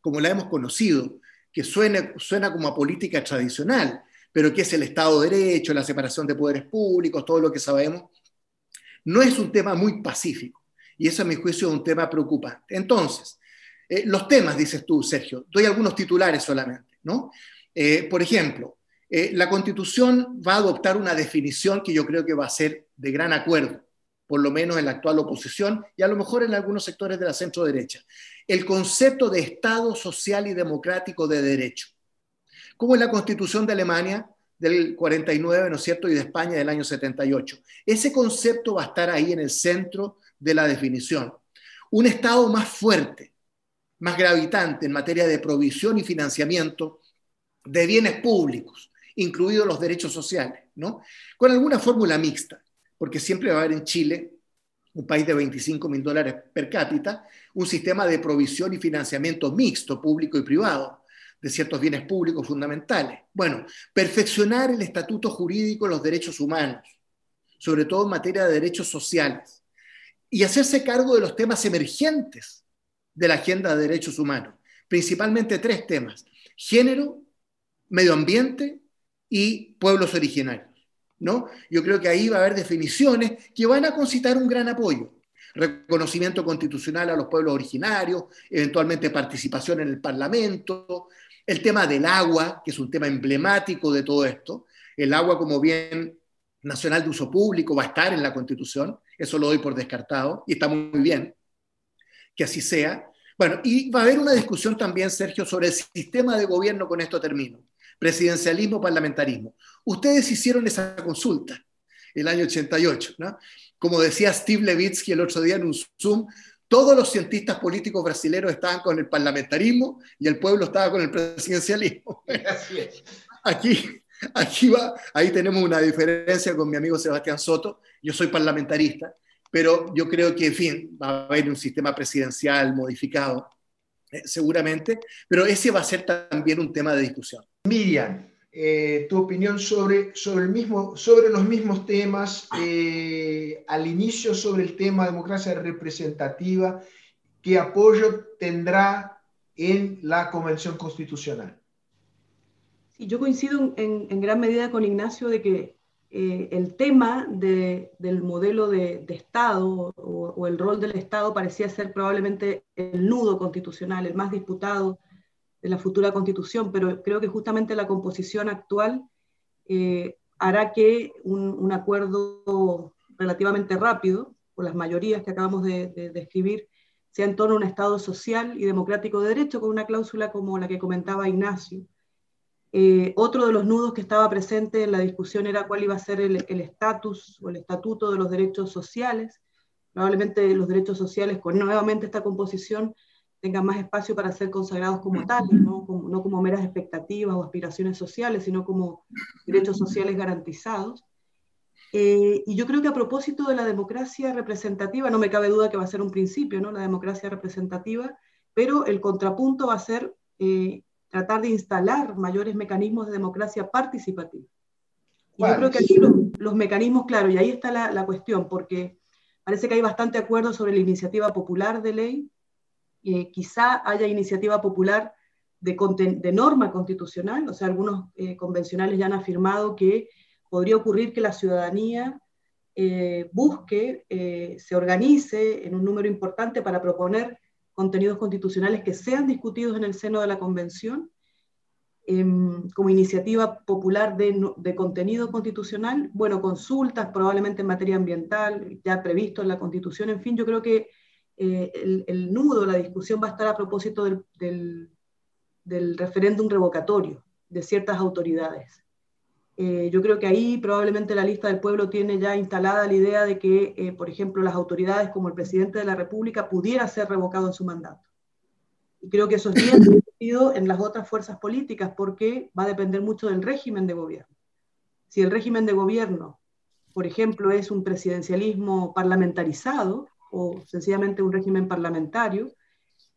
como la hemos conocido, que suena, suena como a política tradicional, pero que es el Estado de Derecho, la separación de poderes públicos, todo lo que sabemos, no es un tema muy pacífico. Y eso, a mi juicio, es un tema preocupante. Entonces, eh, los temas, dices tú, Sergio, doy algunos titulares solamente, ¿no? Eh, por ejemplo, eh, la Constitución va a adoptar una definición que yo creo que va a ser de gran acuerdo, por lo menos en la actual oposición y a lo mejor en algunos sectores de la centro derecha. El concepto de Estado social y democrático de derecho. Como en la Constitución de Alemania, del 49, ¿no es cierto?, y de España del año 78. Ese concepto va a estar ahí en el centro de la definición. Un Estado más fuerte, más gravitante en materia de provisión y financiamiento de bienes públicos, incluidos los derechos sociales, ¿no? Con alguna fórmula mixta, porque siempre va a haber en Chile, un país de 25 mil dólares per cápita, un sistema de provisión y financiamiento mixto, público y privado, de ciertos bienes públicos fundamentales. Bueno, perfeccionar el estatuto jurídico de los derechos humanos, sobre todo en materia de derechos sociales, y hacerse cargo de los temas emergentes de la agenda de derechos humanos, principalmente tres temas, género, medio ambiente y pueblos originarios. ¿no? Yo creo que ahí va a haber definiciones que van a concitar un gran apoyo. Reconocimiento constitucional a los pueblos originarios, eventualmente participación en el Parlamento, el tema del agua, que es un tema emblemático de todo esto. El agua como bien nacional de uso público va a estar en la Constitución, eso lo doy por descartado y está muy bien que así sea. Bueno, y va a haber una discusión también, Sergio, sobre el sistema de gobierno, con esto termino, presidencialismo, parlamentarismo. Ustedes hicieron esa consulta el año 88, ¿no? Como decía Steve Levitsky el otro día en un Zoom, todos los cientistas políticos brasileños estaban con el parlamentarismo y el pueblo estaba con el presidencialismo. Aquí, aquí va, ahí tenemos una diferencia con mi amigo Sebastián Soto. Yo soy parlamentarista, pero yo creo que, en fin, va a haber un sistema presidencial modificado, eh, seguramente, pero ese va a ser también un tema de discusión. Miriam, eh, tu opinión sobre, sobre, los mismos temas, eh, al inicio sobre el tema democracia representativa, ¿qué apoyo tendrá en la Convención Constitucional? Yo coincido en, gran medida con Ignacio de que eh, el tema de, del modelo de, Estado o, el rol del Estado parecía ser probablemente el nudo constitucional, el más disputado de la futura constitución, pero creo que justamente la composición actual eh, hará que un, acuerdo relativamente rápido, por las mayorías que acabamos de, de, describir, sea en torno a un Estado social y democrático de derecho, con una cláusula como la que comentaba Ignacio. Eh, otro de los nudos que estaba presente en la discusión era cuál iba a ser el estatus o el estatuto de los derechos sociales. Probablemente los derechos sociales, con nuevamente esta composición, tengan más espacio para ser consagrados como tales, ¿no? Como, no como meras expectativas o aspiraciones sociales, sino como derechos sociales garantizados. Eh, y yo creo que a propósito de la democracia representativa, no me cabe duda que va a ser un principio, ¿no? La democracia representativa, pero el contrapunto va a ser eh, tratar de instalar mayores mecanismos de democracia participativa. Y yo creo que aquí los, los, mecanismos, claro, y ahí está la, la cuestión, porque parece que hay bastante acuerdo sobre la iniciativa popular de ley, eh, quizá haya iniciativa popular de, norma constitucional, o sea, algunos eh, convencionales ya han afirmado que podría ocurrir que la ciudadanía eh, busque, se organice en un número importante para proponer contenidos constitucionales que sean discutidos en el seno de la convención eh, como iniciativa popular de, contenido constitucional, bueno, consultas probablemente en materia ambiental, ya previsto en la constitución, en fin, yo creo que eh, el, el, nudo, la discusión va a estar a propósito del, del, del referéndum revocatorio de ciertas autoridades. Eh, yo creo que ahí probablemente la lista del pueblo tiene ya instalada la idea de que, eh, por ejemplo, las autoridades como el presidente de la República pudiera ser revocado en su mandato. Y creo que eso es bien discutido en las otras fuerzas políticas porque va a depender mucho del régimen de gobierno. Si el régimen de gobierno, por ejemplo, es un presidencialismo parlamentarizado, o sencillamente un régimen parlamentario,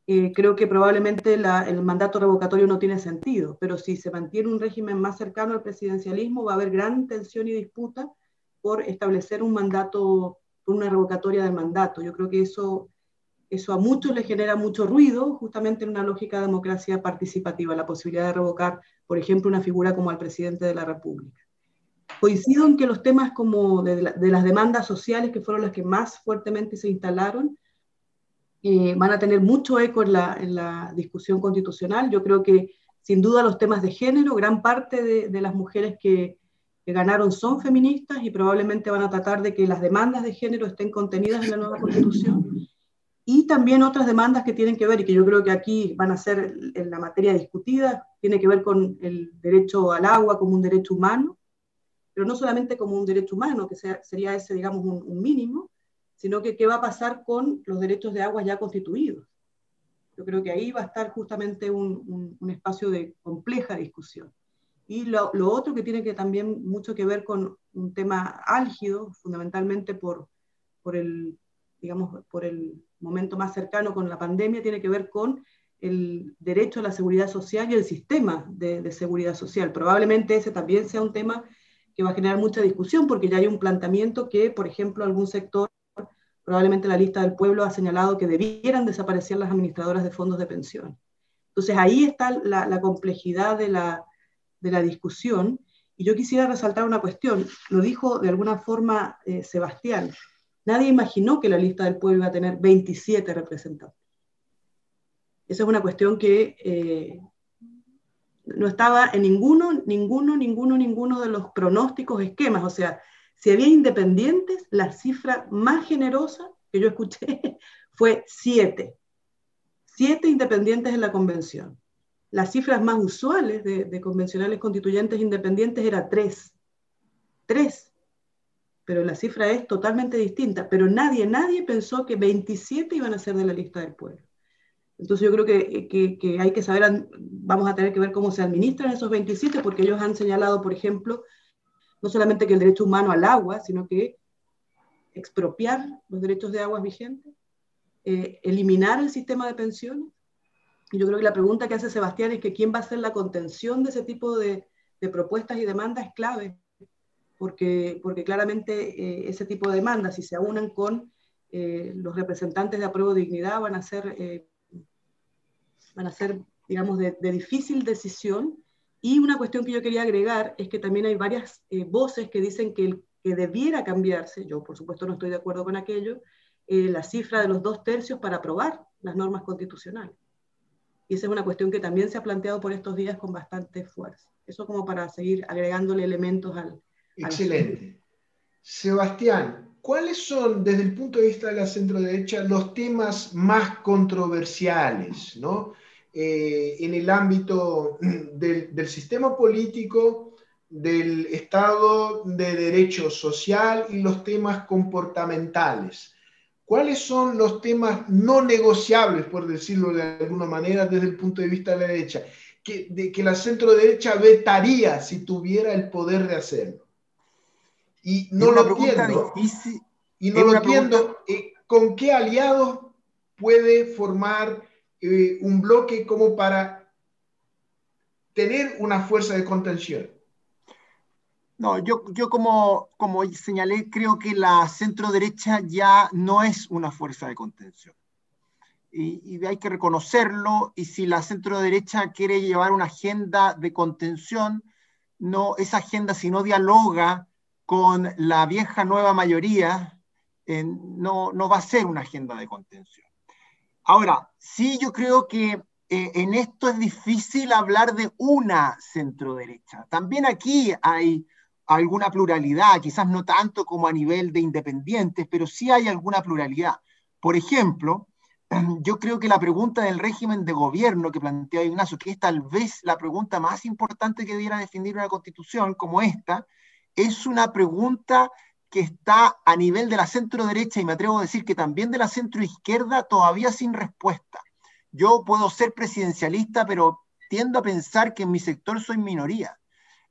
eh, creo que probablemente el mandato revocatorio no tiene sentido, pero si se mantiene un régimen más cercano al presidencialismo, va a haber gran tensión y disputa por establecer un mandato, una revocatoria del mandato. Yo creo que eso, eso a muchos les genera mucho ruido, justamente en una lógica de democracia participativa, la posibilidad de revocar, por ejemplo, una figura como al presidente de la República coincido en que los temas como de, la, de, las demandas sociales, que fueron las que más fuertemente se instalaron, eh, van a tener mucho eco en la, discusión constitucional. Yo creo que sin duda los temas de género, gran parte de, de las mujeres que, que, ganaron son feministas y probablemente van a tratar de que las demandas de género estén contenidas en la nueva constitución. y también otras demandas que tienen que ver, y que yo creo que aquí van a ser en la materia discutida, tiene que ver con el derecho al agua como un derecho humano, pero no solamente como un derecho humano, que sea, sería ese, digamos, un, mínimo, sino que qué va a pasar con los derechos de agua ya constituidos. Yo creo que ahí va a estar justamente un, un, espacio de compleja discusión. Y lo, lo, otro que tiene que también mucho que ver con un tema álgido, fundamentalmente por, por el, digamos, por el momento más cercano con la pandemia tiene que ver con el derecho a la seguridad social y el sistema de, seguridad social. Probablemente ese también sea un tema que va a generar mucha discusión porque ya hay un planteamiento que, por ejemplo, algún sector, probablemente la lista del pueblo ha señalado que debieran desaparecer las administradoras de fondos de pensión. Entonces ahí está la, complejidad de la, de la, discusión. Y yo quisiera resaltar una cuestión, lo dijo de alguna forma eh, Sebastián, Nadie imaginó que la lista del pueblo iba a tener 27 representantes. Esa es una cuestión que eh, no estaba en ninguno, ninguno, ninguno, ninguno de los pronósticos, esquemas. O sea, si había independientes, la cifra más generosa que yo escuché fue 7. 7 independientes en la convención. Las cifras más usuales de, convencionales constituyentes independientes era 3. 3 pero la cifra es totalmente distinta. Pero nadie, nadie pensó que 27 iban a ser de la lista del pueblo. Entonces yo creo que, que, hay que saber, vamos a tener que ver cómo se administran esos 27, porque ellos han señalado, por ejemplo, no solamente que el derecho humano al agua, sino que expropiar los derechos de aguas vigentes, eh, eliminar el sistema de pensiones. Y yo creo que la pregunta que hace Sebastián es que quién va a hacer la contención de ese tipo de, de propuestas y demandas es clave porque, porque claramente eh, ese tipo de demandas, si se aunan con eh, los representantes de apruebo de dignidad, van a ser, eh, van a ser digamos, de, difícil decisión. Y una cuestión que yo quería agregar es que también hay varias voces que dicen que, el, que debiera cambiarse, yo por supuesto no estoy de acuerdo con aquello, la cifra de los dos tercios para aprobar las normas constitucionales. Y esa es una cuestión que también se ha planteado por estos días con bastante fuerza. Eso como para seguir agregándole elementos al, Excelente. Sebastián, ¿cuáles son, desde el punto de vista de la centro-derecha, los temas más controversiales ¿no? Eh, en el ámbito del, del, sistema político, del Estado de Derecho Social y los temas comportamentales? ¿Cuáles son los temas no negociables, por decirlo de alguna manera, desde el punto de vista de la derecha? Que, de, que la centro-derecha vetaría si tuviera el poder de hacerlo. Y no lo entiendo. Y no lo entiendo. Eh, ¿Con qué aliados puede formar eh, un bloque como para tener una fuerza de contención? No, yo, yo como, como señalé, creo que la centro derecha ya no es una fuerza de contención. Y, hay que reconocerlo, y si la centro derecha quiere llevar una agenda de contención, no, esa agenda si no dialoga con la vieja nueva mayoría, no, no va a ser una agenda de contención. Ahora, sí yo creo que eh, en esto es difícil hablar de una centro derecha. También aquí hay alguna pluralidad, quizás no tanto como a nivel de independientes, pero sí hay alguna pluralidad. Por ejemplo, yo creo que la pregunta del régimen de gobierno que plantea Ignacio, que es tal vez la pregunta más importante que debiera definir una constitución como esta, es una pregunta que está a nivel de la centro derecha y me atrevo a decir que también de la centro izquierda todavía sin respuesta. Yo puedo ser presidencialista, pero tiendo a pensar que en mi sector soy minoría.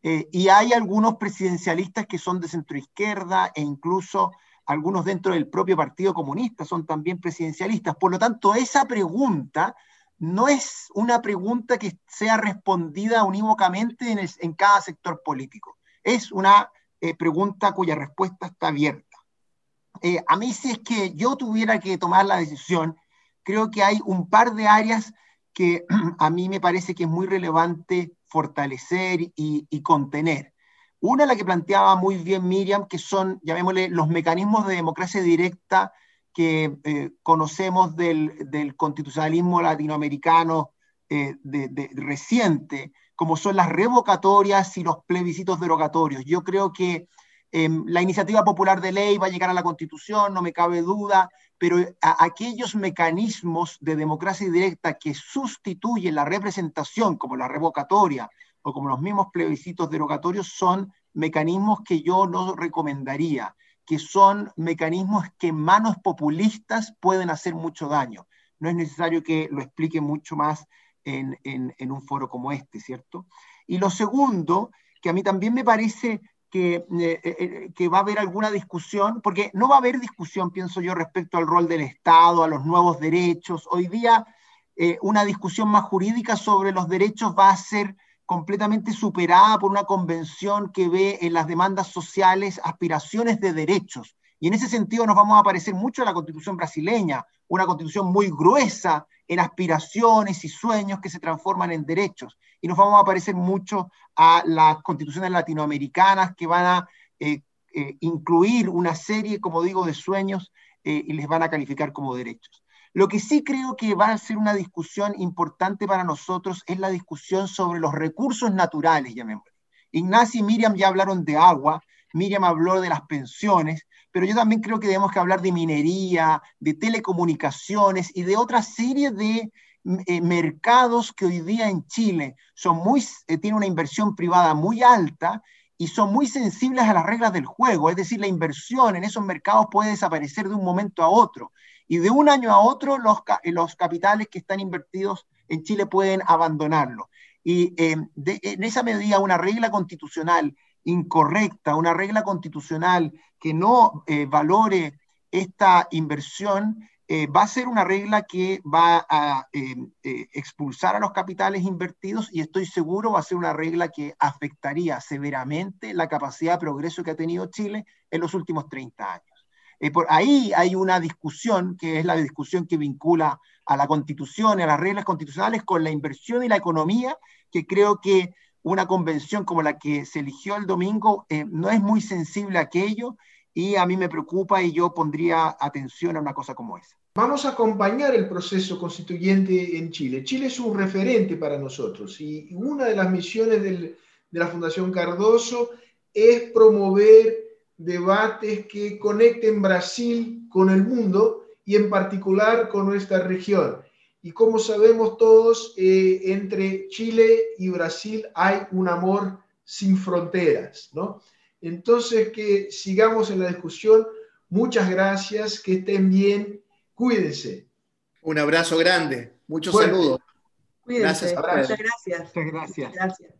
Eh, y hay algunos presidencialistas que son de centro izquierda e incluso algunos dentro del propio Partido Comunista son también presidencialistas. Por lo tanto, esa pregunta no es una pregunta que sea respondida unívocamente en, en cada sector político es una eh, pregunta cuya respuesta está abierta. Eh, a mí si es que yo tuviera que tomar la decisión, creo que hay un par de áreas que a mí me parece que es muy relevante fortalecer y, contener. Una, la que planteaba muy bien Miriam, que son, llamémosle, los mecanismos de democracia directa que eh, conocemos del, constitucionalismo latinoamericano de, reciente, como son las revocatorias y los plebiscitos derogatorios. Yo creo que em, la iniciativa popular de ley va a llegar a la Constitución, no me cabe duda, pero aquellos mecanismos de democracia directa que sustituyen la representación, como la revocatoria o como los mismos plebiscitos derogatorios, son mecanismos que yo no recomendaría, que son mecanismos que en manos populistas pueden hacer mucho daño. No es necesario que lo explique mucho más en, un foro como este, ¿cierto? Y lo segundo, que a mí también me parece que, eh, eh, eh, que, va a haber alguna discusión, porque no va a haber discusión, pienso yo, respecto al rol del Estado, a los nuevos derechos. Hoy día una discusión más jurídica sobre los derechos va a ser completamente superada por una convención que ve en las demandas sociales aspiraciones de derechos. Y en ese sentido nos vamos a parecer mucho a la constitución brasileña, una constitución muy gruesa en aspiraciones y sueños que se transforman en derechos. Y nos vamos a parecer mucho a las constituciones latinoamericanas que van a eh, eh, incluir una serie, como digo, de sueños eh, y les van a calificar como derechos. Lo que sí creo que va a ser una discusión importante para nosotros es la discusión sobre los recursos naturales, llamémoslo. Ignacio y Miriam ya hablaron de agua, Miriam habló de las pensiones, pero yo también creo que debemos que hablar de minería, de telecomunicaciones y de otra serie de eh, mercados que hoy día en Chile son muy, eh, tienen una inversión privada muy alta y son muy sensibles a las reglas del juego, es decir, la inversión en esos mercados puede desaparecer de un momento a otro y de un año a otro los, los capitales que están invertidos en Chile pueden abandonarlo. Y eh, en esa medida una regla constitucional incorrecta, una regla constitucional que no eh, valore esta inversión, eh, va a ser una regla que va a eh, expulsar a los capitales invertidos y estoy seguro va a ser una regla que afectaría severamente la capacidad de progreso que ha tenido Chile en los últimos 30 años. por ahí hay una discusión, que es la discusión que vincula a la constitución y a las reglas constitucionales con la inversión y la economía, que creo que una convención como la que se eligió el domingo eh, no es muy sensible a aquello y a mí me preocupa y yo pondría atención a una cosa como esa. Vamos a acompañar el proceso constituyente en Chile. Chile es un referente para nosotros y una de las misiones de la Fundación Cardoso es promover debates que conecten Brasil con el mundo y en particular con nuestra región. Y como sabemos todos, eh, entre Chile y Brasil hay un amor sin fronteras, ¿no? Entonces, que sigamos en la discusión. Muchas gracias, que estén bien, cuídense. Un abrazo grande, muchos saludos. Cuídense. Gracias. Muchas gracias. Muchas gracias.